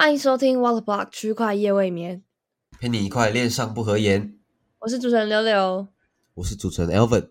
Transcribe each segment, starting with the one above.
欢迎收听 Water Block 区块夜未眠，陪你一块恋上不合言。我是主持人柳柳。我是主持人 Elvin。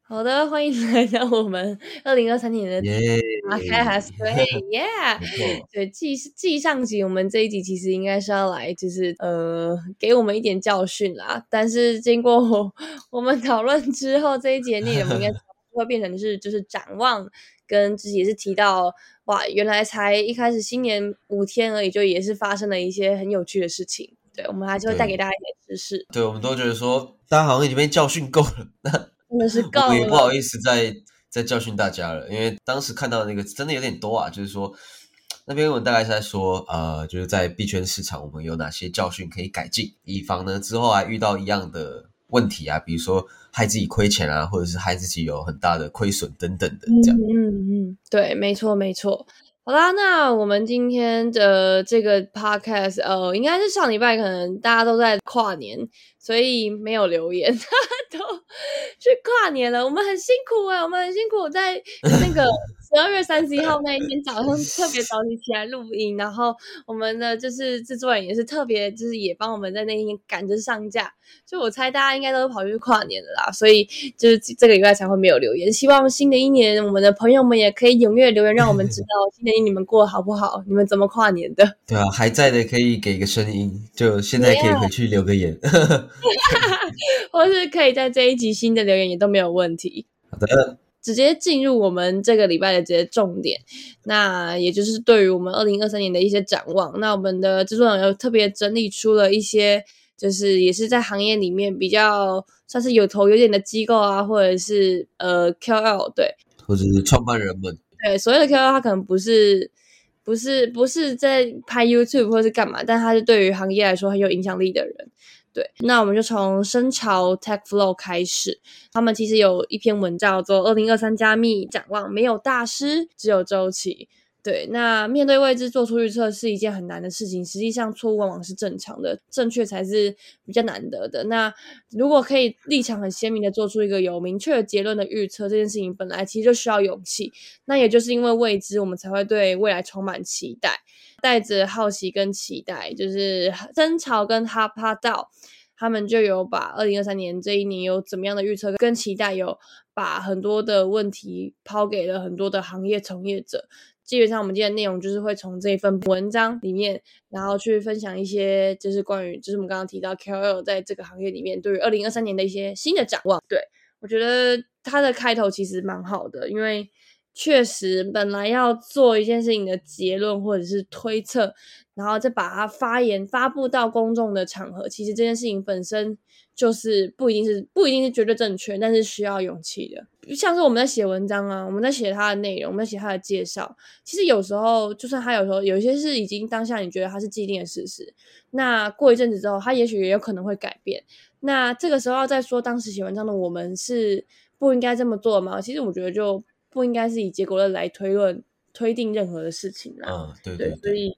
好的，欢迎来到我们二零二三年的耶，Podcast，对，Yeah，对，继继上集，我们这一集其实应该是要来，就是呃，给我们一点教训啦。但是经过我 我们讨论之后，这一节内容应该会变成是就是展望，跟自己也是提到，哇，原来才一开始新年五天而已，就也是发生了一些很有趣的事情。对，我们还是会带给大家一点知识，对，我们都觉得说，大家好像已经被教训够了，那 真的是够我们也不好。意思再再教训大家了，因为当时看到的那个真的有点多啊，就是说那篇文大概是在说，呃，就是在币圈市场我们有哪些教训可以改进，以防呢之后还遇到一样的问题啊，比如说害自己亏钱啊，或者是害自己有很大的亏损等等的这样。嗯嗯，对，没错没错。好啦，那我们今天的这个 podcast，呃，应该是上礼拜可能大家都在跨年，所以没有留言，都去跨年了。我们很辛苦哎、我们很辛苦，在那个 十二月三十一号那一天早上特别早起起来录音，然后我们的就是制作人也是特别就是也帮我们在那一天赶着上架，就我猜大家应该都是跑去跨年了啦，所以就是这个礼拜才会没有留言。希望新的一年我们的朋友们也可以踊跃留言，让我们知道 新的一年你们过得好不好，你们怎么跨年的。对啊，还在的可以给个声音，就现在可以回去留个言。或是可以在这一集新的留言也都没有问题。好的，直接进入我们这个礼拜的这些重点，那也就是对于我们二零二三年的一些展望。那我们的制作人又特别整理出了一些，就是也是在行业里面比较算是有头有脸的机构啊，或者是呃 KOL 对或者是创办人们，对，所谓的 KOL 他可能不是不是不是在拍 YouTube 或是干嘛，但他是对于行业来说很有影响力的人。对，那我们就从深潮 Tech Flow 开始。他们其实有一篇文叫做《二零二三加密展望》，没有大师，只有周期。对，那面对未知做出预测是一件很难的事情，实际上错误往往是正常的，正确才是比较难得的。那如果可以立场很鲜明的做出一个有明确的结论的预测，这件事情本来其实就需要勇气。那也就是因为未知，我们才会对未来充满期待，带着好奇跟期待，就是争吵跟哈帕道。他们就有把二零二三年这一年有怎么样的预测跟期待，有把很多的问题抛给了很多的行业从业者。基本上，我们今天的内容就是会从这一份文章里面，然后去分享一些，就是关于，就是我们刚刚提到 KOL 在这个行业里面对于二零二三年的一些新的展望。对我觉得它的开头其实蛮好的，因为确实本来要做一件事情的结论或者是推测，然后再把它发言发布到公众的场合，其实这件事情本身就是不一定是不一定是绝对正确，但是需要勇气的。像是我们在写文章啊，我们在写它的内容，我们在写它的介绍，其实有时候就算它有时候有一些是已经当下你觉得它是既定的事实，那过一阵子之后，它也许也有可能会改变。那这个时候要再说当时写文章的我们是不应该这么做吗？其实我觉得就不应该是以结果论来推论推定任何的事情啦。嗯，对对，对对，所以，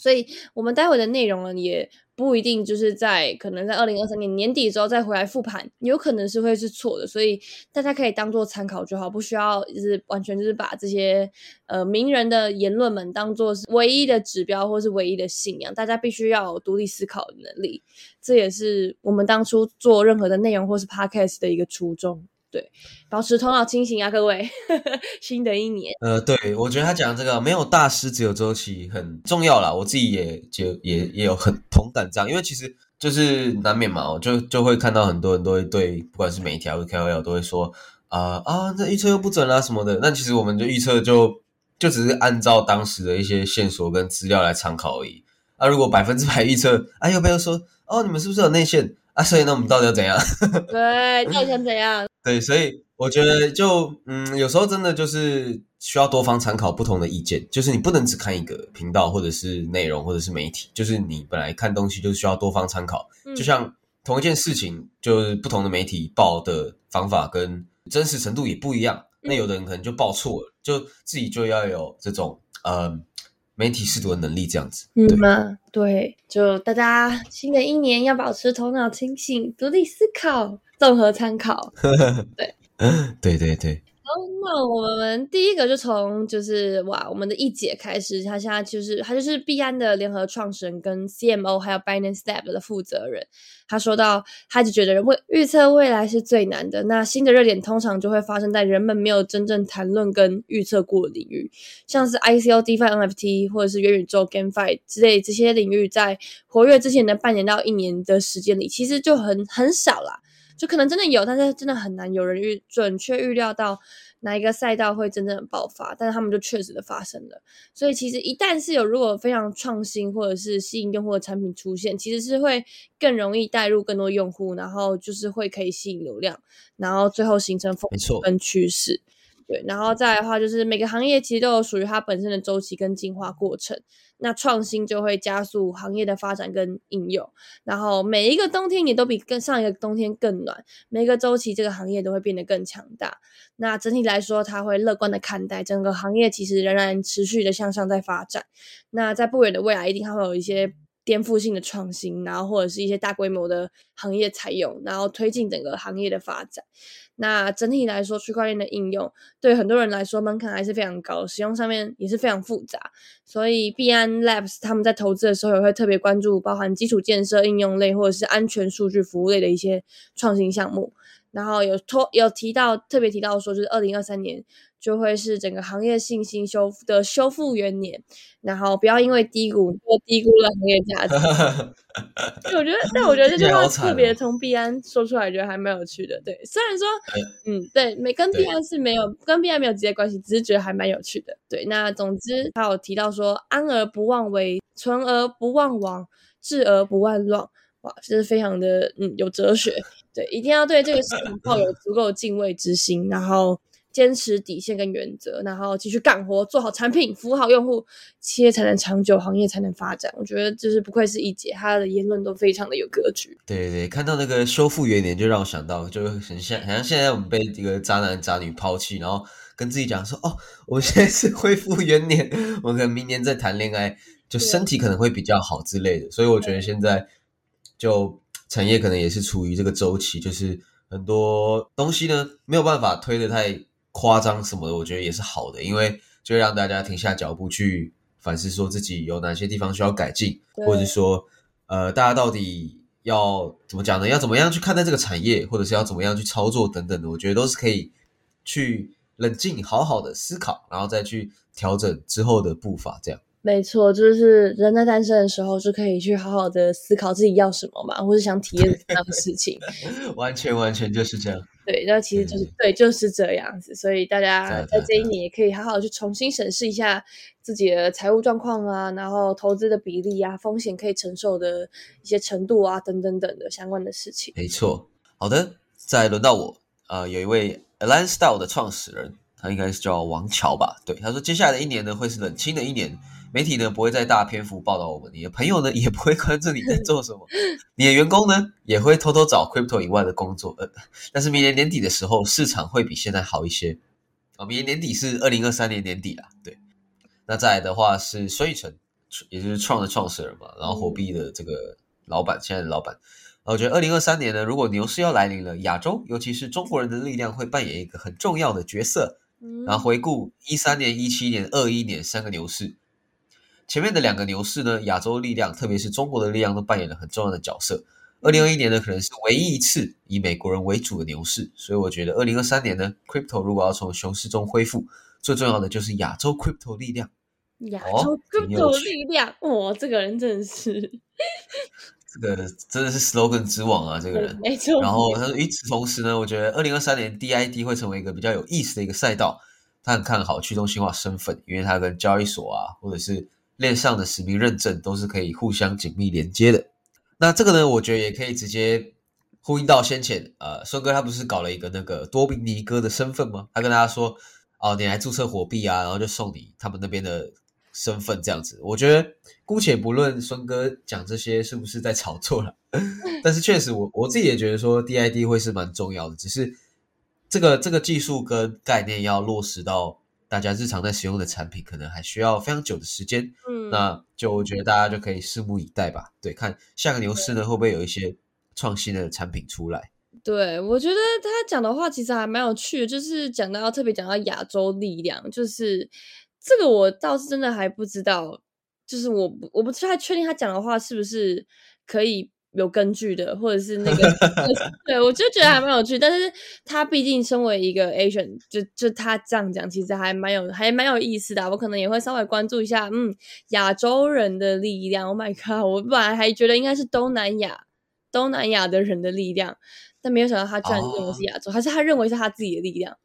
所以我们待会的内容呢，也不一定就是在可能在二零二三年年底之后再回来复盘，有可能是会是错的，所以大家可以当做参考就好，不需要就是完全就是把这些呃名人的言论们当做是唯一的指标或是唯一的信仰，大家必须要独立思考的能力，这也是我们当初做任何的内容或是 podcast 的一个初衷。对，保持头脑清醒啊，各位！新的一年，呃，对，我觉得他讲这个没有大师，只有周期很重要啦。我自己也就也也有很同感这样，因为其实就是难免嘛，我就就会看到很多人都会对，不管是媒体还是 KOL 都会说啊、啊，这预测又不准啦、什么的。那其实我们就预测就就只是按照当时的一些线索跟资料来参考而已。啊，如果百分之百预测，啊，要不要说哦，你们是不是有内线啊？所以那我们到底要怎样？对，到底想怎样？对，所以我觉得就嗯，有时候真的就是需要多方参考不同的意见，就是你不能只看一个频道或者是内容或者是媒体，就是你本来看东西就需要多方参考。嗯就像同一件事情，就是不同的媒体报的方法跟真实程度也不一样，那有的人可能就报错了，就自己就要有这种呃媒体试读的能力，这样子。嗯嘛，对，就大家新的一年要保持头脑清醒，独立思考，综合参考。对 对对，然那我们第一个就从就是哇，我们的一姐开始，她现在就是她就是币安的联合创始人跟 CMO，还有 Binance Lab 的负责人。她说到，她就觉得人未预测未来是最难的。那新的热点通常就会发生在人们没有真正谈论跟预测过的领域，像是 ICO、DeFi、NFT 或者是元宇宙、GameFi 之类这些领域，在活跃之前的半年到一年的时间里，其实就很很少啦。就可能真的有，但是真的很难有人预准确预料到哪一个赛道会真正的爆发，但是他们就确实的发生了。所以其实一旦是有如果非常创新或者是吸引用户的产品出现，其实是会更容易带入更多用户，然后就是会可以吸引流量，然后最后形成风跟趋势。对，然后再来的话，就是每个行业其实都有属于它本身的周期跟进化过程。那创新就会加速行业的发展跟应用。然后每一个冬天也都比更上一个冬天更暖，每个周期这个行业都会变得更强大。那整体来说，他会乐观的看待整个行业，其实仍然持续的向上在发展。那在不远的未来，一定还会有一些。颠覆性的创新，然后或者是一些大规模的行业采用，然后推进整个行业的发展。那整体来说，区块链的应用对很多人来说门槛还是非常高，使用上面也是非常复杂。所以币安 Labs 他们在投资的时候也会特别关注包含基础建设、应用类或者是安全数据服务类的一些创新项目。然后有托有提到特别提到说，就是二零二三年。就会是整个行业信心修复的修复元年，然后不要因为低谷就低估了行业价值。我觉得，但我觉得这句 话特别从币安说出来，觉得还蛮有趣的。对，虽然说，嗯，对，没跟币安是没有跟币安没有直接关系，只是觉得还蛮有趣的。对，那总之他有提到说，安而不忘为，存而不忘亡，治而不忘乱。哇，这是非常的嗯有哲学。对，一定要对这个事情抱有足够敬畏之心，然后。坚持底线跟原则，然后继续干活，做好产品，服务好用户，企业才能长久，行业才能发展。我觉得就是不愧是一姐，她的言论都非常的有格局。对对对，看到那个修复元年，就让我想到，就很像，好像现在我们被一个渣男渣女抛弃，然后跟自己讲说：“哦，我现在是恢复元年，我可能明年再谈恋爱，就身体可能会比较好之类的。”所以我觉得现在就产业可能也是处于这个周期，就是很多东西呢没有办法推的太。夸张什么的，我觉得也是好的，因为就让大家停下脚步去反思，说自己有哪些地方需要改进，或者说，呃，大家到底要怎么讲呢？要怎么样去看待这个产业，或者是要怎么样去操作等等的，我觉得都是可以去冷静好好的思考，然后再去调整之后的步伐，这样。没错，就是人在单身的时候是可以去好好的思考自己要什么嘛，或是想体验什么样的事情。完全完全就是这样。对，那其实就是对，就是这样子。所以大家在这一年也可以好好去重新审视一下自己的财务状况啊，然后投资的比例啊，风险可以承受的一些程度啊，等等等的相关的事情。没错。好的，再轮到我。呃，有一位 Align Style 的创始人，他应该是叫王乔吧？对，他说接下来的一年呢，会是冷清的一年。媒体呢不会再大篇幅报道我们，你的朋友呢 也不会关注你在做什么，你的员工呢也会偷偷找 crypto 以外的工作。呃，但是明年年底的时候，市场会比现在好一些。哦，明年年底是二零二三年年底啦。对，那再来的话是孙宇晨，也就是创的创始人嘛，然后火币的这个老板，现在的老板。我觉得二零二三年呢，如果牛市要来临了，亚洲尤其是中国人的力量会扮演一个很重要的角色。然后回顾一三年、一七年、二一年三个牛市。前面的两个牛市呢，亚洲力量，特别是中国的力量，都扮演了很重要的角色。二零二一年呢，可能是唯一一次以美国人为主的牛市，所以我觉得二零二三年呢，crypto 如果要从熊市中恢复，最重要的就是亚洲 crypto 力量。亚洲 crypto 力量，哇，这个人真的是，这个真的是 slogan 之王啊，这个人没错。然后他说，与此同时呢，我觉得二零二三年 DID 会成为一个比较有意思的一个赛道。他很看好去中心化身份，因为他跟交易所啊，或者是链上的实名认证都是可以互相紧密连接的。那这个呢，我觉得也可以直接呼应到先前，呃，孙哥他不是搞了一个那个多米尼哥的身份吗？他跟大家说，哦，你来注册火币啊，然后就送你他们那边的身份这样子。我觉得姑且不论孙哥讲这些是不是在炒作了，但是确实我我自己也觉得说 DID 会是蛮重要的，只是这个这个技术跟概念要落实到。大家日常在使用的产品，可能还需要非常久的时间。嗯，那就我觉得大家就可以拭目以待吧。对，看下个牛市呢，会不会有一些创新的产品出来？对，我觉得他讲的话其实还蛮有趣的，就是讲到特别讲到亚洲力量，就是这个我倒是真的还不知道，就是我不我不太确定他讲的话是不是可以有根据的，或者是那个，对我就觉得还蛮有趣。但是他毕竟身为一个 Asian，就就他这样讲，其实还蛮有还蛮有意思的。我可能也会稍微关注一下，嗯，亚洲人的力量。Oh my god！我本来还觉得应该是东南亚东南亚的人的力量。但没有想到他居然认为是亚洲，还是他认为是他自己的力量，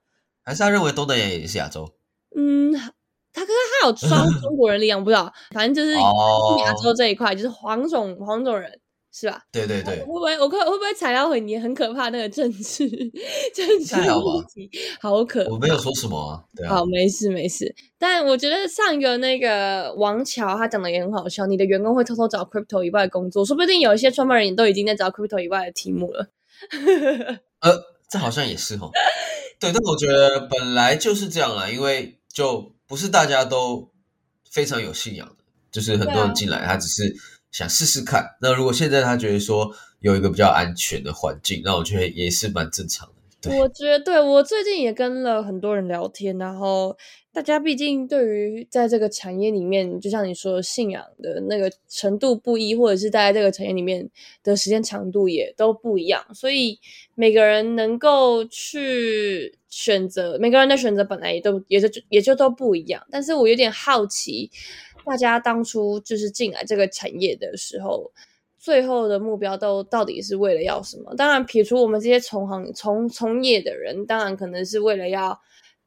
还是他认为东南亚也是亚洲？嗯，他可是他有双中国人力量，不知道，反正就是亚洲这一块，就是黄种黄种人。是吧？对对对，会不会我可会不会踩到很你很可怕那个政治政治议题？好可，我没有说什么啊。好，没事没事。但我觉得上一个那个王乔他讲的也很好笑。你的员工会偷偷找 crypto 以外的工作，说不定有一些创办人都已经在找 crypto 以外的题目了。呃，这好像也是哦。对，但我觉得本来就是这样啊，因为就不是大家都非常有信仰的，就是很多人进来，他只是。想试试看，那如果现在他觉得说有一个比较安全的环境，那我觉得也是蛮正常的。我觉得，对我最近也跟了很多人聊天，然后大家毕竟对于在这个产业里面，就像你说信仰的那个程度不一，或者是待在这个产业里面的时间长度也都不一样，所以每个人能够去选择，每个人的选择本来也都也就也就都不一样。但是我有点好奇。大家当初就是进来这个产业的时候，最后的目标都到底是为了要什么？当然，撇除我们这些从行从从业的人，当然可能是为了要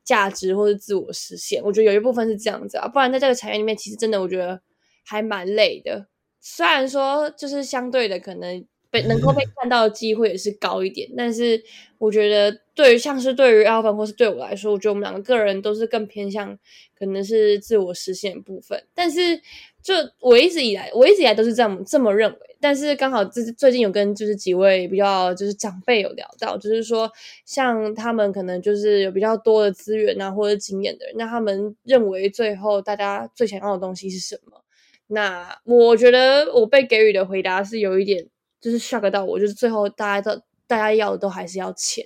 价值或者自我实现。我觉得有一部分是这样子啊，不然在这个产业里面，其实真的我觉得还蛮累的。虽然说就是相对的，可能被能够被看到的机会也是高一点，但是我觉得对于像是对于 Alvin 或是对我来说，我觉得我们两个个人都是更偏向。可能是自我实现部分，但是就我一直以来，我一直以来都是这样这么认为。但是刚好这最近有跟就是几位比较就是长辈有聊到，就是说像他们可能就是有比较多的资源啊或者经验的人，那他们认为最后大家最想要的东西是什么？那我觉得我被给予的回答是有一点就是 shock 到我，就是最后大家都大家要的都还是要钱。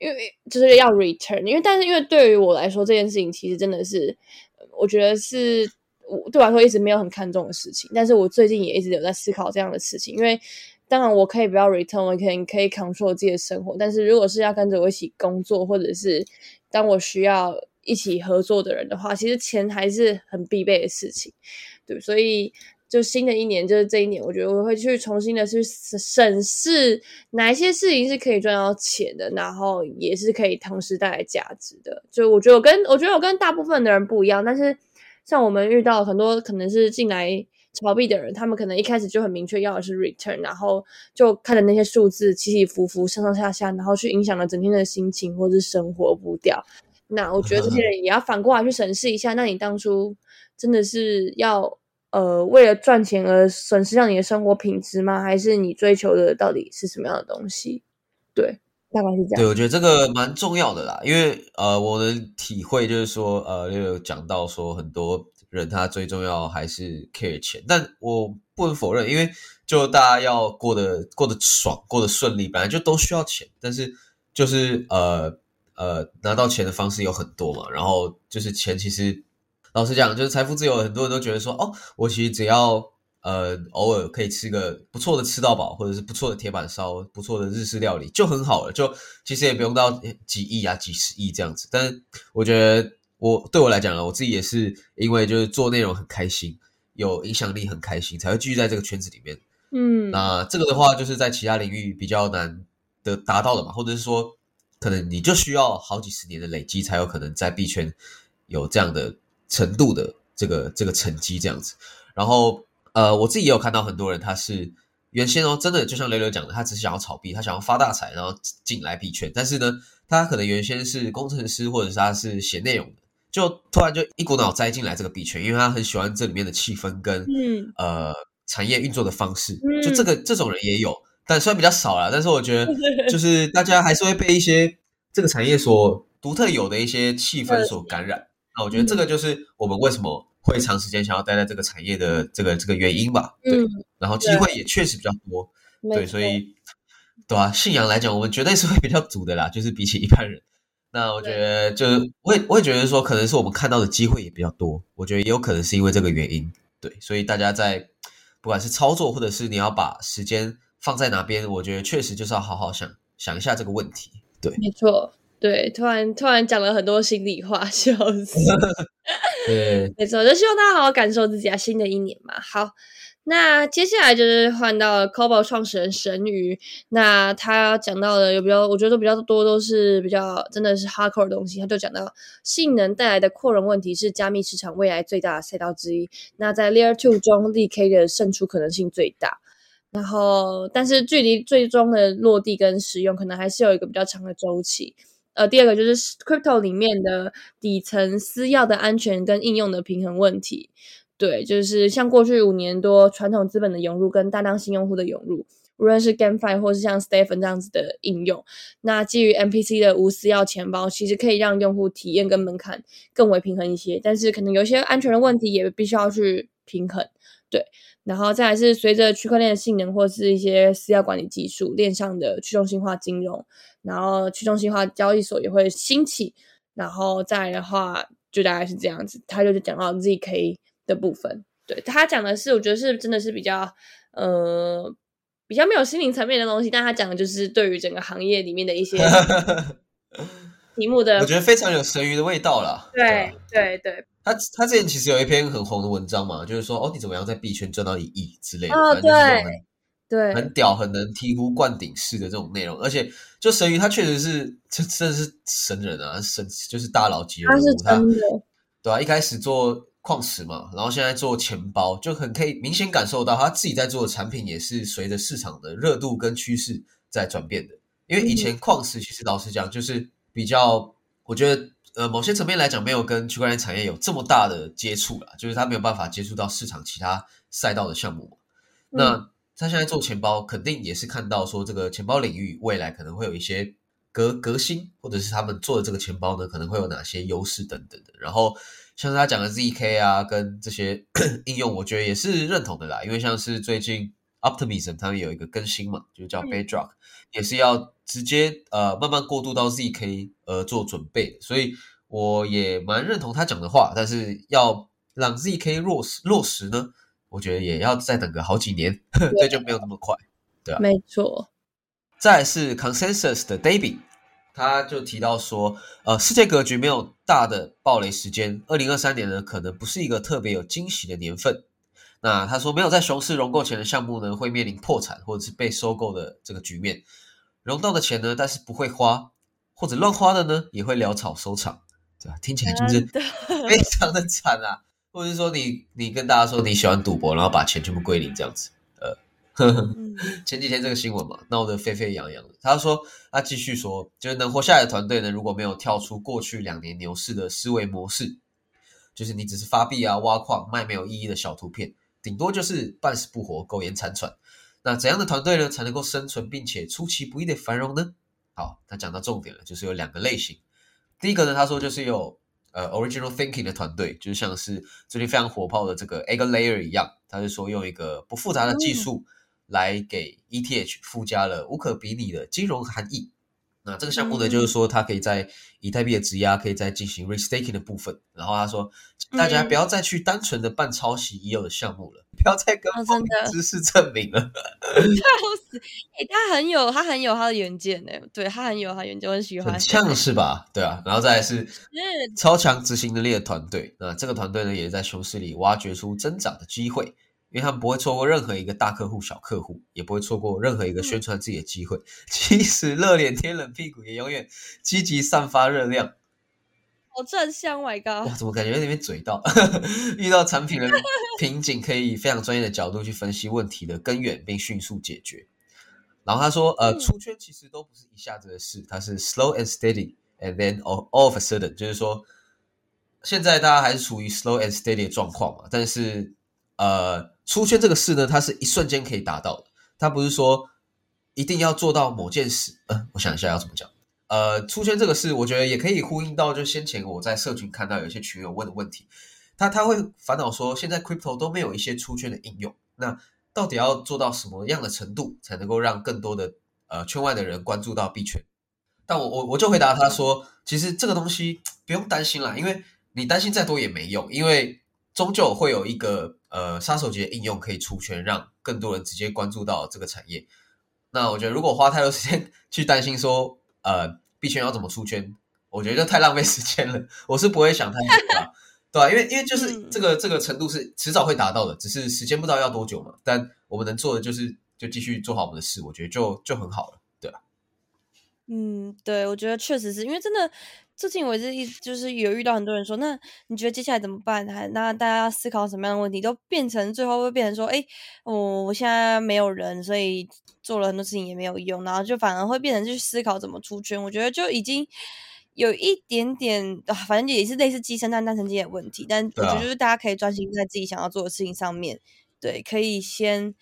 因为就是要 return，因为但是因为对于我来说这件事情其实真的是，我觉得是我对我来说一直没有很看重的事情。但是我最近也一直有在思考这样的事情，因为当然我可以不要 return，我可以可以 control 自己的生活。但是如果是要跟着我一起工作，或者是当我需要一起合作的人的话，其实钱还是很必备的事情，对，所以。就新的一年，就是这一年，我觉得我会去重新的去审视哪一些事情是可以赚到钱的，然后也是可以同时带来价值的。就我觉得我跟我觉得我跟大部分的人不一样，但是像我们遇到很多可能是进来炒币的人，他们可能一开始就很明确要的是 return，然后就看着那些数字起起伏伏、上上下下，然后去影响了整天的心情或是生活步调。那我觉得这些 人也要反过来去审视一下，那你当初真的是要。呃，为了赚钱而损失掉你的生活品质吗？还是你追求的到底是什么样的东西？对，大概是这样。对，我觉得这个蛮重要的啦，因为呃，我的体会就是说，呃，又有讲到说，很多人他最重要还是 care 钱，但我不能否认，因为就大家要过得过得爽，过得顺利，本来就都需要钱，但是就是呃呃，拿到钱的方式有很多嘛，然后就是钱其实。老实讲，就是财富自由，很多人都觉得说，哦，我其实只要呃偶尔可以吃个不错的吃到饱，或者是不错的铁板烧，不错的日式料理就很好了，就其实也不用到几亿啊、几十亿这样子。但是我觉得，我对我来讲呢，我自己也是因为就是做内容很开心，有影响力很开心，才会继续在这个圈子里面。嗯，那这个的话，就是在其他领域比较难的达到的嘛，或者是说，可能你就需要好几十年的累积，才有可能在币圈有这样的。程度的这个这个成绩这样子，然后呃，我自己也有看到很多人，他是原先哦，真的就像雷雷讲的，他只是想要炒币，他想要发大财，然后进来币圈。但是呢，他可能原先是工程师，或者是他是写内容的，就突然就一股脑栽进来这个币圈，因为他很喜欢这里面的气氛跟呃产业运作的方式。就这个这种人也有，但虽然比较少了，但是我觉得 就是大家还是会被一些这个产业所独特有的一些气氛所感染。那我觉得这个就是我们为什么会长时间想要待在这个产业的这个这个原因吧。对，然后机会也确实比较多。对，所以对啊，信仰来讲，我们绝对是会比较足的啦，就是比起一般人。那我觉得，就是我也我也觉得说，可能是我们看到的机会也比较多。我觉得也有可能是因为这个原因，对。所以大家在不管是操作，或者是你要把时间放在哪边，我觉得确实就是要好好想想一下这个问题。对，没错，对。突然突然讲了很多心里话，笑死。对，没错，就希望大家好好感受自己啊，新的一年嘛。好。那接下来就是换到 c o b o 创始人神鱼，那他讲到的有比较，我觉得比较多都是比较真的是 hardcore 的东西。他就讲到性能带来的扩容问题是加密市场未来最大的赛道之一。那在 Layer Two 中，ZK 的胜出可能性最大。然后，但是距离最终的落地跟使用，可能还是有一个比较长的周期。呃，第二个就是 Crypto 里面的底层私钥的安全跟应用的平衡问题。对，就是像过去五年多传统资本的涌入跟大量新用户的涌入，无论是 GameFi 或是像 Stephen 这样子的应用，那基于 MPC 的无私钥钱包，其实可以让用户体验跟门槛更为平衡一些。但是可能有些安全的问题也必须要去平衡。对，然后再来是随着区块链的性能或是一些私钥管理技术、链上的去中心化金融，然后去中心化交易所也会兴起。然后再来的话，就大概是这样子。他就是讲到 ZK。的部分，对他讲的是，我觉得是真的是比较呃比较没有心灵层面的东西，但他讲的就是对于整个行业里面的一些 题目的，我觉得非常有神鱼的味道了。对对对，他他之前其实有一篇很红的文章嘛，就是说哦，你怎么样在币圈赚到一亿之类的，哦对对，很屌，很能醍醐灌顶式的这种内容，而且就神鱼他确实是这真的是神人啊，神就是大佬级人物，他是真的，对啊，一开始做。矿石嘛，然后现在做钱包，就很可以明显感受到他自己在做的产品也是随着市场的热度跟趋势在转变的。因为以前矿石其实老实讲就是比较，我觉得呃某些层面来讲没有跟区块链产业有这么大的接触了，就是他没有办法接触到市场其他赛道的项目。那他现在做钱包，肯定也是看到说这个钱包领域未来可能会有一些革革新，或者是他们做的这个钱包呢可能会有哪些优势等等的，然后。像是他讲的 zk 啊，跟这些 应用，我觉得也是认同的啦。因为像是最近 Optimism 他们有一个更新嘛，就叫 Bedrock，也是要直接呃慢慢过渡到 zk 呃做准备。所以我也蛮认同他讲的话，但是要让 zk 落实落实呢，我觉得也要再等个好几年，这就没有那么快，对啊？没错。再是 Consensus 的 David。他就提到说，呃，世界格局没有大的暴雷时间，二零二三年呢，可能不是一个特别有惊喜的年份。那他说，没有在熊市融购前的项目呢，会面临破产或者是被收购的这个局面。融到的钱呢，但是不会花，或者乱花的呢，也会潦草收场，对吧？听起来就是 非常的惨啊。或者是说，你你跟大家说你喜欢赌博，然后把钱全部归零这样子。呃 前几天这个新闻嘛，闹得沸沸扬扬的。他说，他继续说，就是能活下来的团队呢，如果没有跳出过去两年牛市的思维模式，就是你只是发币啊、挖矿、卖没有意义的小图片，顶多就是半死不活、苟延残喘。那怎样的团队呢，才能够生存并且出其不意的繁荣呢？好，他讲到重点了，就是有两个类型。第一个呢，他说就是有呃 original thinking 的团队，就像是最近非常火爆的这个 Egg Layer 一样，他是说用一个不复杂的技术。来给 ETH 附加了无可比拟的金融含义。那这个项目呢，就是说它可以在以太币的质押，可以再进行 restaking 的部分。然后他说，大家不要再去单纯的办抄袭已有的项目了，不要再跟风知识证明了。笑死！哎，他很有，他很有他的远见呢。对他很有他远见，我很喜欢。很像是吧？对啊。然后再来是超强执行能力的团队。那这个团队呢，也在熊市里挖掘出增长的机会。因为他们不会错过任何一个大客户、小客户，也不会错过任何一个宣传自己的机会。即使热脸贴冷屁股，也永远积极散发热量。好正向，My God！哇，怎么感觉有点嘴到？遇到产品的瓶颈，可以非常专业的角度去分析问题的根源，并迅速解决。然后他说：“呃，出圈其实都不是一下子的事，它是 slow and steady，and then all all of a sudden，就是说，现在大家还是处于 slow and steady 的状况嘛，但是呃。”出圈这个事呢，它是一瞬间可以达到的，它不是说一定要做到某件事。嗯，我想一下要怎么讲。呃，出圈这个事，我觉得也可以呼应到，就先前我在社群看到有些群友问的问题，他他会烦恼说，现在 crypto 都没有一些出圈的应用，那到底要做到什么样的程度，才能够让更多的呃圈外的人关注到币圈。但我我我就回答他说，其实这个东西 不用担心啦，因为你担心再多也没用，因为终究会有一个呃杀手级的应用可以出圈，让更多人直接关注到这个产业。那我觉得如果花太多时间 去担心说呃币圈要怎么出圈，我觉得就太浪费时间了。我是不会想太多的，对吧？因为因为就是这个这个程度是迟早会达到的，只是时间不知道要多久嘛。但我们能做的就是就继续做好我们的事，我觉得就就很好了。嗯，对，我觉得确实是因为真的，最近我是一就是有遇到很多人说，那你觉得接下来怎么办？还那大家要思考什么样的问题，都变成最后会变成说，哎，我我现在没有人，所以做了很多事情也没有用，然后就反而会变成去思考怎么出圈。我觉得就已经有一点点，反正也是类似鸡生蛋蛋生鸡的问题。但我觉得就是大家可以专心在自己想要做的事情上面，对，可以先，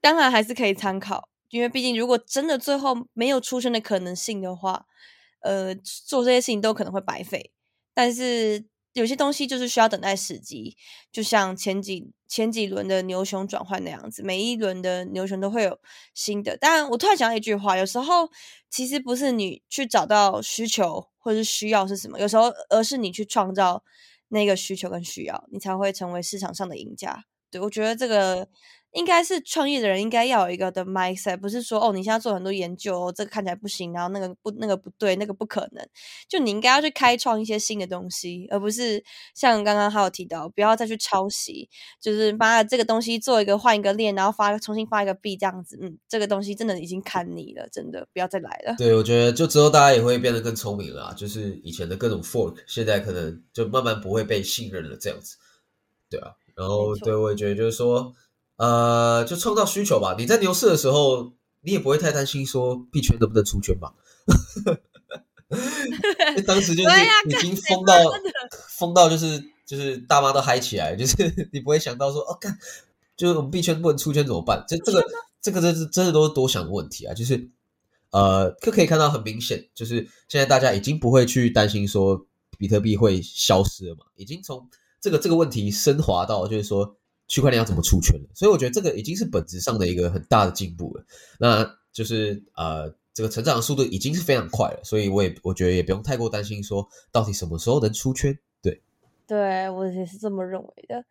当然还是可以参考。因为毕竟，如果真的最后没有出生的可能性的话，呃，做这些事情都可能会白费。但是有些东西就是需要等待时机，就像前几前几轮的牛熊转换那样子，每一轮的牛熊都会有新的。但我突然想到一句话，有时候其实不是你去找到需求或者是需要是什么，有时候而是你去创造那个需求跟需要，你才会成为市场上的赢家。对我觉得这个。应该是创业的人应该要有一个的 mindset，不是说哦，你现在做很多研究，这个看起来不行，然后那个不那个不对，那个不可能。就你应该要去开创一些新的东西，而不是像刚刚还有提到，不要再去抄袭，就是把这个东西做一个换一个链，然后发重新发一个币这样子。嗯，这个东西真的已经看你了，真的不要再来了。对，我觉得就之后大家也会变得更聪明了，就是以前的各种 fork，现在可能就慢慢不会被信任了，这样子。对啊，然后对我也觉得就是说。呃，就创造需求吧。你在牛市的时候，你也不会太担心说币圈能不能出圈吧？当时就 是已经疯到 疯到就是就是大妈都嗨起来，就是你不会想到说哦，看就是我们币圈不能出圈怎么办？这这个这个真是真的都是多想的问题啊！就是呃，就可以看到很明显，就是现在大家已经不会去担心说比特币会消失了嘛，已经从这个这个问题升华到就是说。区块链要怎么出圈了？所以我觉得这个已经是本质上的一个很大的进步了。那就是呃，这个成长的速度已经是非常快了。所以我也我觉得也不用太过担心说到底什么时候能出圈。对，对我也是这么认为的。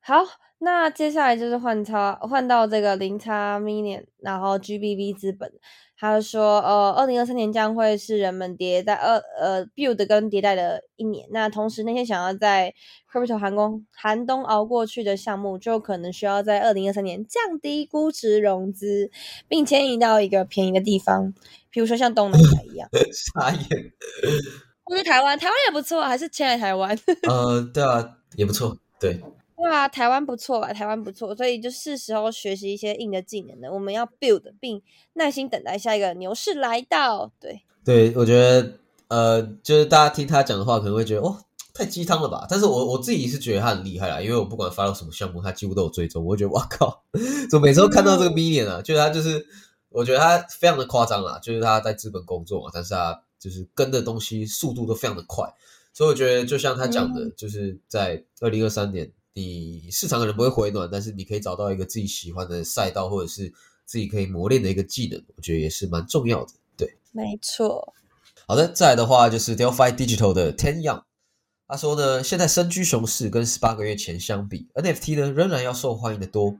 好，那接下来就是换差换到这个零差 million，然后 GBV 资本。他说：“呃，二零二三年将会是人们迭代二呃 build 跟迭代的一年。那同时，那些想要在 crypto 寒冬寒冬熬过去的项目，就可能需要在二零二三年降低估值融资，并迁移到一个便宜的地方，比如说像东南亚一样。”傻眼。或者台湾，台湾也不错，还是迁来台湾。呃，对啊，也不错，对。哇，台湾不错吧？台湾不错，所以就是时候学习一些硬的技能了。我们要 build，并耐心等待下一个牛市来到。对，对我觉得，呃，就是大家听他讲的话，可能会觉得哦，太鸡汤了吧？但是我我自己是觉得他很厉害啦，因为我不管发到什么项目，他几乎都有追踪。我觉得，哇靠，怎么每次都看到这个 million 啊？就是他就是，我觉得他非常的夸张啦，就是他在资本工作嘛，但是他就是跟的东西速度都非常的快，所以我觉得就像他讲的，就是在二零二三年。你市场可能不会回暖，但是你可以找到一个自己喜欢的赛道，或者是自己可以磨练的一个技能，我觉得也是蛮重要的。对，没错。好的，再来的话就是 Delphi Digital 的 Ten Young，他说呢，现在身居熊市，跟十八个月前相比，NFT 呢仍然要受欢迎的多，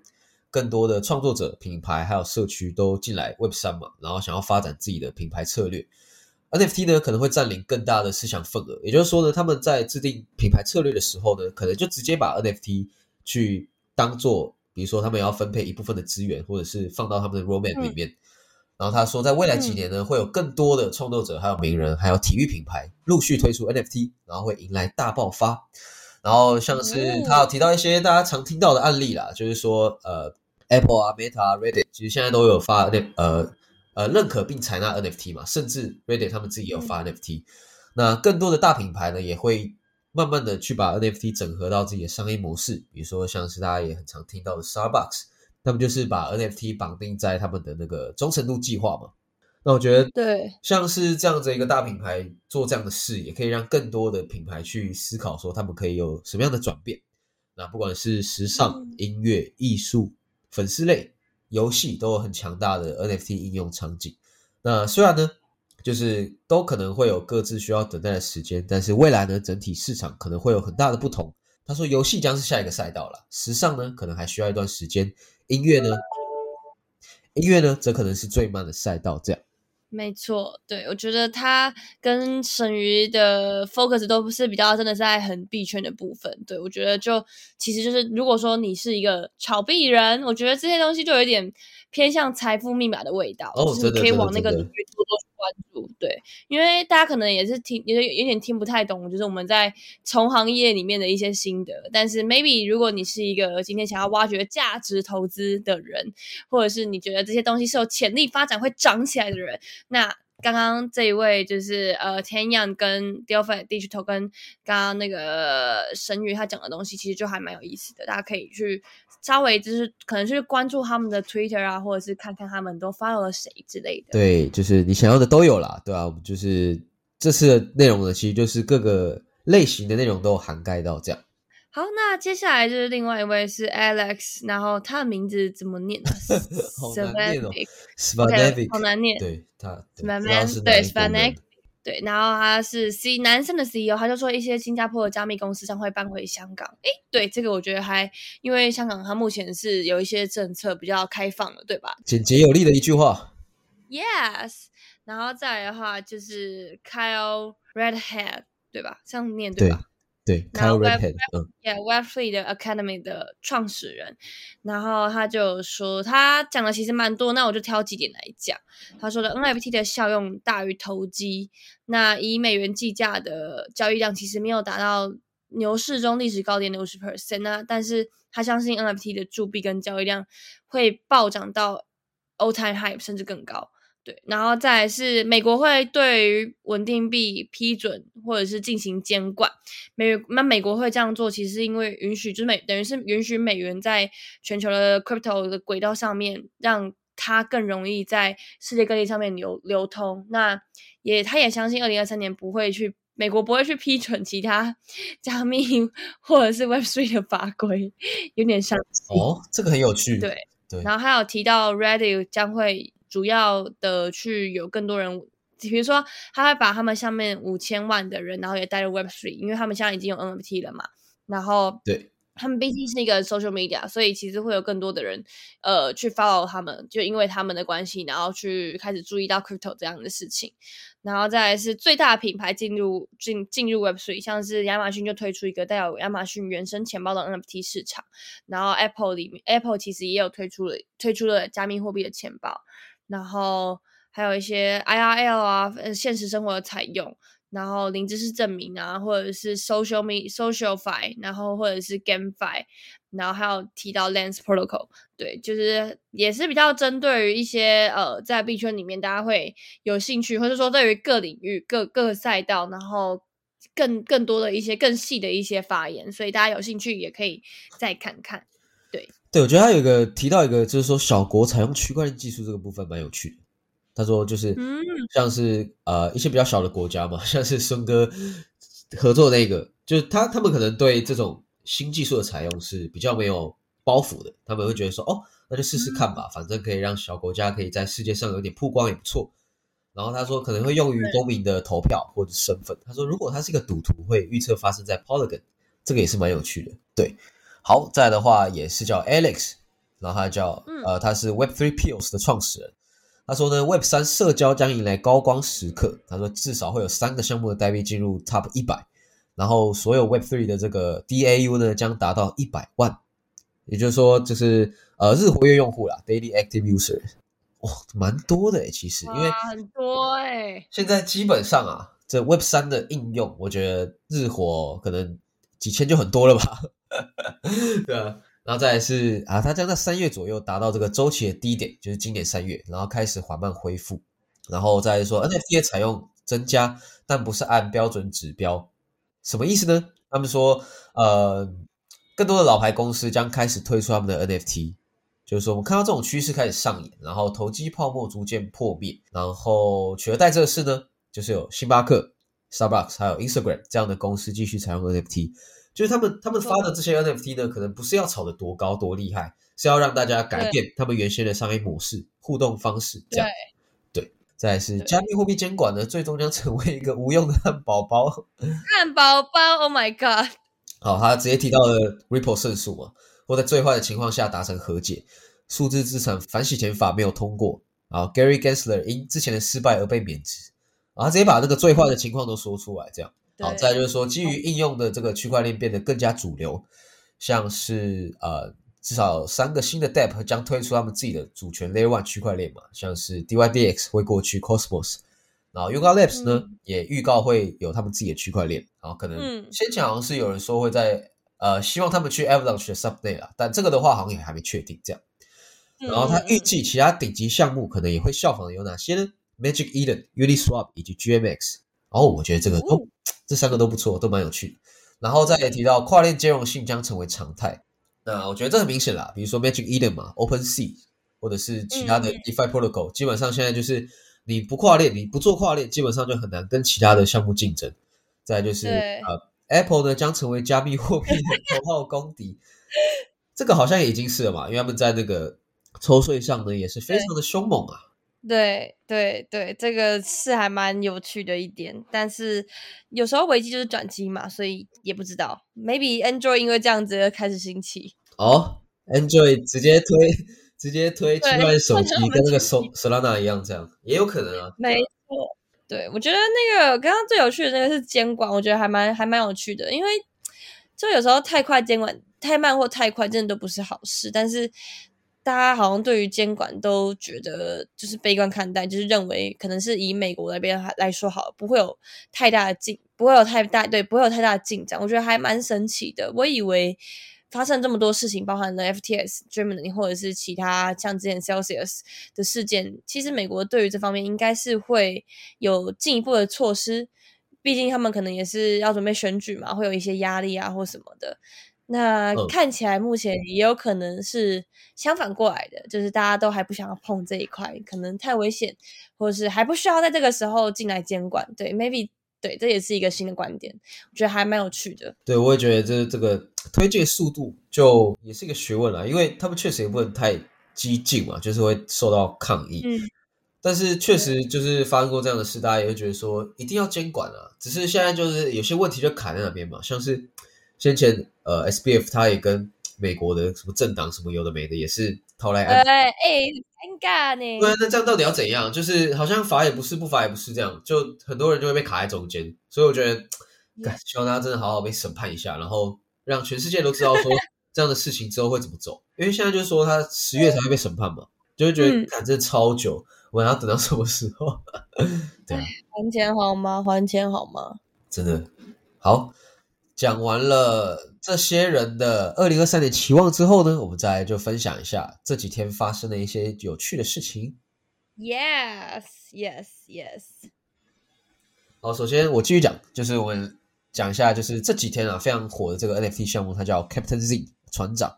更多的创作者、品牌还有社区都进来 Web 三嘛，然后想要发展自己的品牌策略。NFT 呢可能会占领更大的市场份额，也就是说呢，他们在制定品牌策略的时候呢，可能就直接把 NFT 去当做，比如说他们要分配一部分的资源，或者是放到他们的 roadmap 里面。然后他说，在未来几年呢，会有更多的创作者、还有名人、还有体育品牌陆续推出 NFT，然后会迎来大爆发。然后像是他有提到一些大家常听到的案例啦，就是说呃，Apple 啊、Meta 啊、Reddit 其实现在都有发那呃。呃，认可并采纳 NFT 嘛，甚至 Reddit 他们自己也有发 NFT。那更多的大品牌呢，也会慢慢的去把 NFT 整合到自己的商业模式。比如说，像是大家也很常听到的 Starbucks，他们就是把 NFT 绑定在他们的那个忠诚度计划嘛。那我觉得，对，像是这样子一个大品牌做这样的事，也可以让更多的品牌去思考说，他们可以有什么样的转变。那不管是时尚、音乐、艺术、粉丝类。游戏都有很强大的 NFT 应用场景，那虽然呢，就是都可能会有各自需要等待的时间，但是未来呢，整体市场可能会有很大的不同。他说，游戏将是下一个赛道了，时尚呢可能还需要一段时间，音乐呢，音乐呢则可能是最慢的赛道。这样，没错，对我觉得他跟沈瑜的 focus 都不是比较真的是在很币圈的部分。对我觉得就其实就是如果说你是一个炒币人，我觉得这些东西就有点偏向财富密码的味道，哦就是你可以往那个领域多多去关注。对，因为大家可能也是听也是有点听不太懂，就是我们在从行业里面的一些心得。但是 maybe 如果你是一个今天想要挖掘价值投资的人，或者是你觉得这些东西是有潜力发展会涨起来的人，那刚刚这一位就是呃天样跟 Delphi Digital 跟刚刚那个神宇他讲的东西，其实就还蛮有意思的，大家可以去稍微就是可能去关注他们的 Twitter 啊，或者是看看他们都 follow 了谁之类的。对，就是你想要的都有啦，对啊，我们就是这次的内容呢，其实就是各个类型的内容都涵盖到这样。好，那接下来就是另外一位是 Alex，然后他的名字怎么念呢 好难念哦 s v a n i Svanovic，好难念。对他 s v a 不 n 知道是哪对然后他是 C 男生的 CEO，他就说一些新加坡的加密公司将会搬回香港。诶，对，这个我觉得还因为香港它目前是有一些政策比较开放的，对吧简洁有力的一句话。？Yes，然后再来的话就是 Kyle Redhead，对吧？这样念对吧？对然后，Kyle Web- Redhead，嗯，Yeah, Web Three 的 Academy 的创始人，然后他就说他讲的其实蛮多，那我就挑几点来讲。他说的 NFT 的效用大于投机，那以美元计价的交易量其实没有达到牛市中历史高点的五十 percent 那但是他相信 NFT 的铸币跟交易量会暴涨到 all time high 甚至更高。对，然后再来是美国会对于稳定币批准或者是进行监管，美那美国会这样做，其实是因为允许，就是美等于是允许美元在全球的 crypto 的轨道上面，让它更容易在世界各地上面流流通。那也他也相信，二零二三年不会去美国不会去批准其他 加密或者是 Web Three 的法规，有点伤心。哦，这个很有趣。对对，然后还有提到 Reddit 将会主要的去有更多人，比如说他会把他们下面五千万的人，然后也带入 Web Three，因为他们现在已经有 NFT 了嘛，然后对他们毕竟是一个 social media，所以其实会有更多的人呃去 follow 他们，就因为他们的关系，然后去开始注意到 crypto 这样的事情。然后再来是最大的品牌进入进进入 Web Three，像是亚马逊就推出一个带有亚马逊原生钱包的 NFT 市场，然后 Apple 里面 Apple 其实也有推出了推出了加密货币的钱包，然后还有一些 IRL 啊，呃，现实生活的采用，然后零知识证明啊，或者是 social me socialfi，然后或者是 gamefi，然后还有提到 Lens Protocol，对，就是也是比较针对于一些呃在币圈里面大家会有兴趣，或者说对于各领域各各个赛道，然后更更多的一些更细的一些发言，所以大家有兴趣也可以再看看。对，我觉得他有一个提到一个，就是说小国采用区块链技术这个部分蛮有趣的。他说就是嗯像是呃一些比较小的国家嘛，像是孙哥合作那个，就是他他们可能对这种新技术的采用是比较没有包袱的，他们会觉得说哦，那就试试看吧，反正可以让小国家可以在世界上有点曝光也不错。然后他说可能会用于公民的投票或者身份。他说如果他是一个赌徒，会预测发生在 Polygon，这个也是蛮有趣的。对，好，再的话也是叫 Alex，然后他叫、嗯呃他是 Web Three Pills 的创始人。他说呢，Web 三社交将迎来高光时刻。他说至少会有三个项目的代币进入 Top 一百，然后所有 Web Three 的这个 DAU 呢将达到一百万，也就是说，就是呃日活跃用户啦，Daily Active User，哇，蛮多的诶，其实因为哇很多哎、现在基本上啊，这 Web 三的应用，我觉得日活可能几千就很多了吧，对啊。然后再来是啊，它将在三月左右达到这个周期的低点，就是今年三月，然后开始缓慢恢复。然后再来说 NFT 的采用增加，但不是按标准指标，什么意思呢？他们说，呃，更多的老牌公司将开始推出他们的 NFT，就是说我们看到这种趋势开始上演，然后投机泡沫逐渐破灭，然后取而代之的是呢，就是有星巴克、Starbucks 还有 Instagram 这样的公司继续采用 NFT。就是他们他们发的这些 NFT 呢，可能不是要炒得多高多厉害，是要让大家改变他们原先的商业模式、互动方式这样。对，再是加密货币监管呢，最终将成为一个无用的汉堡包。汉堡包，Oh my god！好，他直接提到了 Ripple 胜诉嘛，或在最坏的情况下达成和解，数字资产反洗钱法没有通过，然后 Gary Gensler 因之前的失败而被免职，然后直接把那个最坏的情况都说出来，这样。好，再就是说，基于应用的这个区块链变得更加主流，像是呃。至少三个新的 Depp 将推出他们自己的主权 Layer One 区块链嘛，像是 DYDX 会过去 Cosmos，然后 Yuga Labs 呢也预告会有他们自己的区块链，然后可能先前好像是有人说会在呃希望他们去 Avalanche 的 Subnet 啊，但这个的话好像也还没确定这样。然后他预计其他顶级项目可能也会效仿的有哪些呢？Magic Eden、Uniswap 以及 GMX。哦，我觉得这个都这三个都不错，都蛮有趣的。然后再也提到跨链兼容性将成为常态。那我觉得这很明显啦，比如说 Magic Eden 嘛，Open Sea，或者是其他的 DeFi Protocol，基本上现在就是你不跨链，你不做跨链，基本上就很难跟其他的项目竞争。再就是呃，Apple 呢将成为加密货币的头号公敌，这个好像也已经是了嘛，因为他们在那个抽税上呢也是非常的凶猛啊。对对对，这个是还蛮有趣的一点，但是有时候危机就是转机嘛，所以也不知道，maybe Android 因为这样子开始兴起哦，Android 直接推直接推区块链手机，跟那个 Solana 一样，这样也有可能啊。没错，对我觉得那个刚刚最有趣的那个是监管，我觉得还蛮还蛮有趣的，因为就有时候太快监管太慢或太快，真的都不是好事，但是。大家好像对于监管都觉得就是悲观看待，就是认为可能是以美国那边来说好，不会有太大的进，不会有太大对，不会有太大的进展。我觉得还蛮神奇的。我以为发生这么多事情，包含了 FTS、Germany 或者是其他像之前 Celsius 的事件，其实美国对于这方面应该是会有进一步的措施，毕竟他们可能也是要准备选举嘛，会有一些压力啊或什么的。那看起来目前也有可能是相反过来的，就是大家都还不想要碰这一块，可能太危险，或者是还不需要在这个时候进来监管。对，maybe 对，这也是一个新的观点，我觉得还蛮有趣的。对，我也觉得这这个推荐速度就也是一个学问了，因为他们确实也不能太激进嘛，就是会受到抗议。嗯，但是确实就是发生过这样的事，大家也会觉得说一定要监管啊。只是现在就是有些问题就卡在那边嘛，像是。先前呃，SBF 他也跟美国的什么政党什么有的没的也是掏来安，哎，尴尬呢。对，那这样到底要怎样？就是好像罚也不是，不罚也不是，这样就很多人就会被卡在中间。所以我觉得，希望大家真的好好被审判一下，然后让全世界都知道说 这样的事情之后会怎么走。因为现在就是说他十月才会被审判嘛，就会觉得感真超久，我要等到什么时候？对，还钱好吗？还钱好吗？真的好。讲完了这些人的二零二三年期望之后呢，我们再就分享一下这几天发生的一些有趣的事情。Yes, yes, yes。好，首先我继续讲，就是我们讲一下，就是这几天啊非常火的这个 NFT 项目，它叫 Captain Z 船长。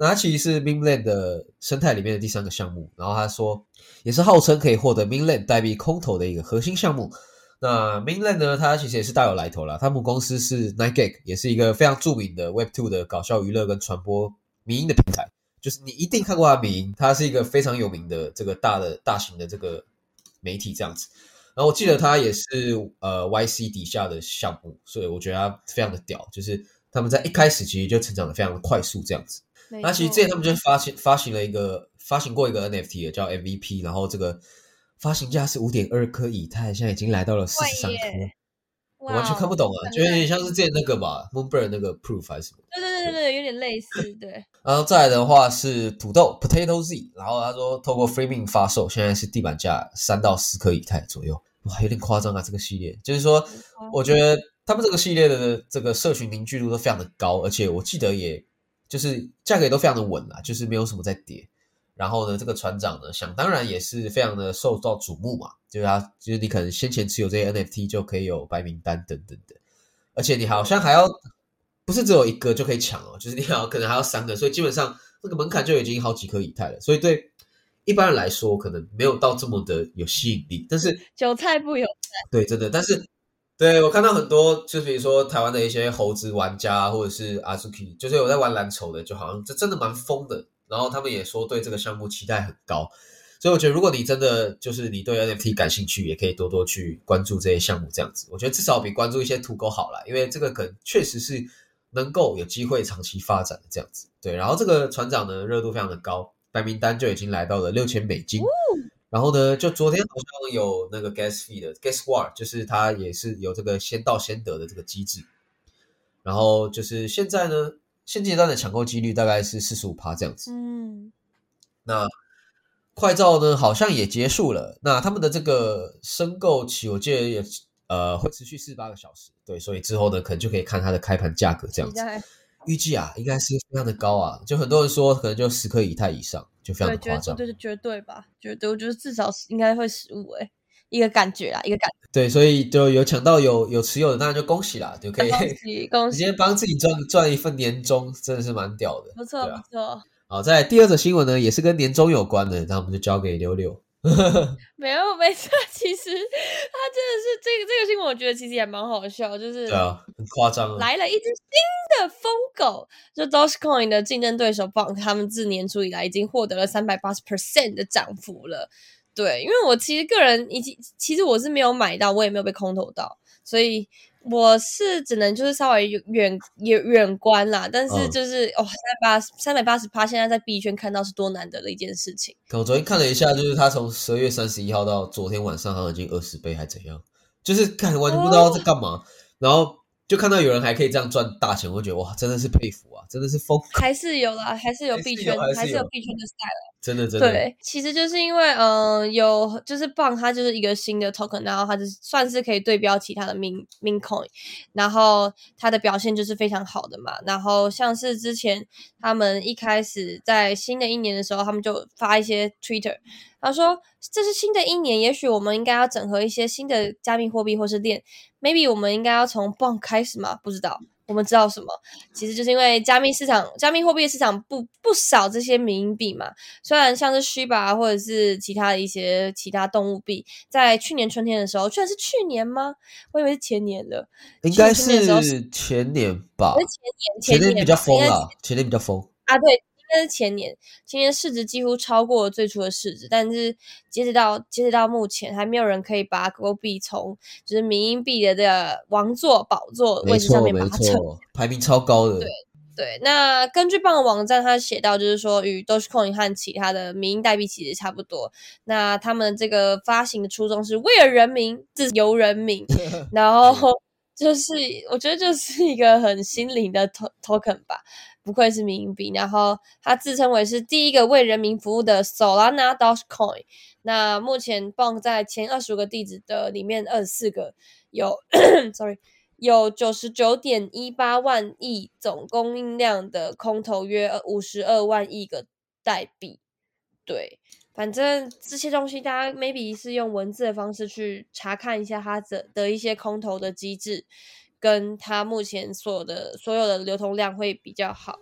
那它其实是 Mainland 的生态里面的第三个项目，然后他说也是号称可以获得 Mainland 代币空投的一个核心项目。那 Mainland 呢？它其实也是大有来头啦。他母公司是 Nightgag，也是一个非常著名的 Web Two 的搞笑娱乐跟传播民音的平台。就是你一定看过它民音，它是一个非常有名的这个大的大型的这个媒体这样子。然后我记得它也是呃 YC 底下的项目，所以我觉得它非常的屌。就是他们在一开始其实就成长的非常的快速这样子。那其实之前他们就发行发行了一个发行过一个 NFT 叫 MVP，然后这个。发行价是五点二颗以太，现在已经来到了四十三颗，我完全看不懂啊，就有点像是之前那个吧，Moonbird 那个 Proof 还是什么？对对对对对，有点类似，对。然后再来的话是土豆 Potato Z，然后他说透过 Framing 发售，现在是地板价三到四颗以太左右，哇，有点夸张啊！这个系列就是说，我觉得他们这个系列的这个社群凝聚度都非常的高，而且我记得也就是价格也都非常的稳啊，就是没有什么在跌。然后呢，这个船长呢，想当然也是非常的受到瞩目嘛，就是他，就是你可能先前持有这些 NFT 就可以有白名单等等的，而且你好像还要不是只有一个就可以抢哦，就是你好可能还要三个，所以基本上这个门槛就已经好几颗以太了，所以对一般人来说可能没有到这么的有吸引力。但是 韭菜不有菜，对，真的，但是对我看到很多，就比如说台湾的一些猴子玩家或者是阿 Zuki，就是有在玩蓝筹的，就好像这真的蛮疯的。然后他们也说对这个项目期待很高，所以我觉得，如果你真的就是你对 NFT 感兴趣，也可以多多去关注这些项目，这样子，我觉得至少比关注一些土狗好啦，因为这个可能确实是能够有机会长期发展的这样子。对，然后这个船长呢热度非常的高，白名单就已经来到了六千美金。然后呢，就昨天好像有那个 gas fee 的 gas war，就是它也是有这个先到先得的这个机制。然后就是现在呢，现阶段的抢购几率大概是四十五趴这样子。嗯，那快照呢，好像也结束了。那他们的这个申购期，我记得也呃会持续四十八个小时。对，所以之后呢，可能就可以看它的开盘价格这样子。预计啊，应该是非常的高啊，就很多人说可能就十颗以太以上，就非常的夸张。对，绝对吧？绝对，我觉得至少应该会十五哎，一个感觉啦，一个感。对，所以就有抢到有有持有的，当然就恭喜啦，就可以恭喜 恭喜，直接帮自己赚赚一份年终，真的是蛮屌的。不错不错。好，在第二则新闻呢，也是跟年终有关的，那我们就交给六六。没有没错，其实他真的是这个这个新闻，我觉得其实也蛮好笑，就是对啊，很夸张，来了一只新的疯狗，就 Dogecoin 的竞争对手 Bank，他们自年初以来已经获得了三百八十 percent 的涨幅了。对，因为我其实个人已经，其实我是没有买到，我也没有被空投到，所以。我是只能就是稍微远远远观啦，但是就是哦，三百八三百八十趴，现在在币圈看到是多难得的一件事情。我昨天看了一下，就是他从十二月三十一号到昨天晚上，好像已经二十倍还怎样，就是看完全不知道在干嘛，然后。就看到有人还可以这样赚大钱，我觉得哇，真的是佩服啊，真的是疯。还是有啦，还是有币圈，还是有币圈的 style。真的真的。对，其实就是因为嗯，有就是棒，它就是一个新的 token，然后它就算是可以对标其他的 min min coin，然后它的表现就是非常好的嘛。然后像是之前他们一开始在新的一年的时候，他们就发一些 Twitter。他说：“这是新的一年，也许我们应该要整合一些新的加密货币或是链。Maybe 我们应该要从 Bond 开始吗？不知道。我们知道什么？其实就是因为加密市场、加密货币市场不不少这些民营币嘛。虽然像是 Shiba 或者是其他的一些其他动物币，在去年春天的时候，居然是去年吗？我以为是前年了。应该是前年吧？前年前年比较疯了，前年比较疯啊，对。”但是前年，前年市值几乎超过最初的市值，但是截止到截止到目前，还没有人可以把狗币从就是民营币的这个王座宝座位置上面把它扯，排名超高的。对对，那根据棒网站，它写到就是说，与 Dogecoin 和其他的民营代币其实差不多。那他们这个发行的初衷是为了人民，自由人民，然后就是我觉得就是一个很心灵的 token 吧。不愧是民币，然后它自称为是第一个为人民服务的 Solana Dogecoin。那目前放在前二十五个地址的里面，二十四个有，sorry，有九十九点一八万亿总供应量的空投约五十二万亿个代币。对，反正这些东西大家 maybe 是用文字的方式去查看一下它的的一些空投的机制。跟它目前所有的所有的流通量会比较好。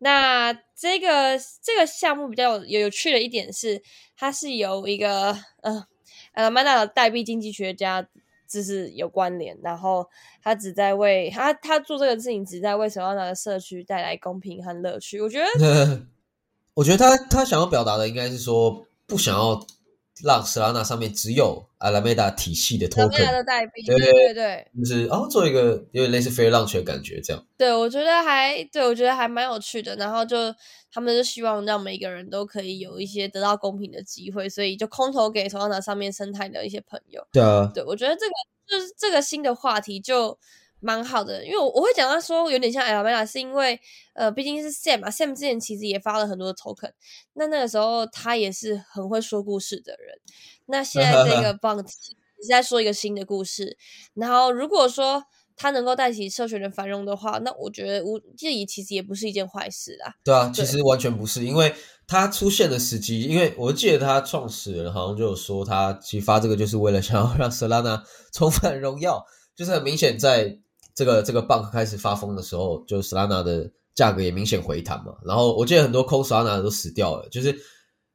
那这个这个项目比较有有趣的一点是，它是由一个呃呃曼达的代币经济学家就是有关联，然后他只在为他他做这个事情，只在为什么要拿社区带来公平和乐趣。我觉得，我觉得他他想要表达的应该是说，不想要。让 Solana 上面只有 Alameda 体系的 token 的代币，对对对，就是哦，做一个有点类似 Fair Launch 的感觉，这样。对，我觉得还对我觉得还蛮有趣的。然后就他们就希望让每个人都可以有一些得到公平的机会，所以就空投给 Solana 上面生态的一些朋友。对啊，对我觉得这个就是这个新的话题就。蛮好的，因为我我会讲到说有点像 Alameda，是因为呃毕竟是 Sam 嘛，Sam 之前其实也发了很多 token，那那个时候他也是很会说故事的人。那现在这个 Bond 是在说一个新的故事，然后如果说他能够带起社群的繁荣的话，那我觉得无这也其实也不是一件坏事啊。对啊，其实完全不是，因为他出现的时机，因为我记得他创始人好像就有说，他其实发这个就是为了想要让 Solana 重返荣耀，就是很明显在。这个这个 bank 开始发疯的时候，就 Solana 的价格也明显回弹嘛。然后我记得很多空 Solana 的都死掉了，就是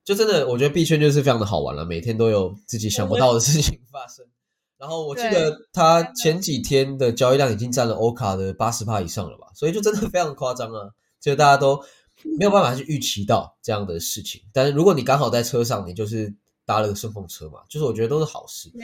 就真的，我觉得币圈就是非常的好玩了，每天都有自己想不到的事情发生。然后我记得他前几天的交易量已经占了欧卡的八十帕以上了吧，所以就真的非常夸张啊！就大家都没有办法去预期到这样的事情。但是如果你刚好在车上，你就是搭了个顺风车嘛，就是我觉得都是好事没。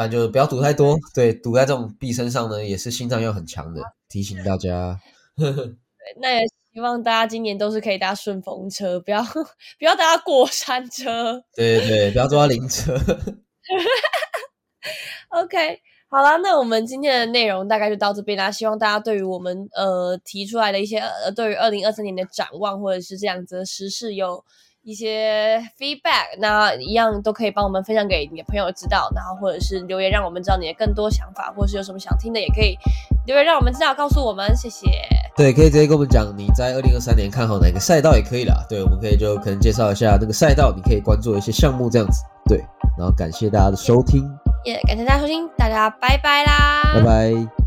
但就是不要赌太多，对，赌在这种币身上呢，也是心脏要很强的。提醒大家，那也希望大家今年都是可以搭顺风车，不要 不要搭过山车。对对对，不要坐到灵车。OK，好啦，那我们今天的内容大概就到这边啦。希望大家对于我们呃提出来的一些呃对于二零二三年的展望，或者是这样子的时事有一些 feedback，那一样都可以帮我们分享给你的朋友知道，然后或者是留言让我们知道你的更多想法，或者是有什么想听的，也可以留言让我们知道，告诉我们，谢谢。对，可以直接跟我们讲你在二零二三年看好哪个赛道也可以啦。对，我们可以就可能介绍一下那个赛道，你可以关注的一些项目这样子。对，然后感谢大家的收听，也感谢大家收听，大家拜拜啦，拜拜。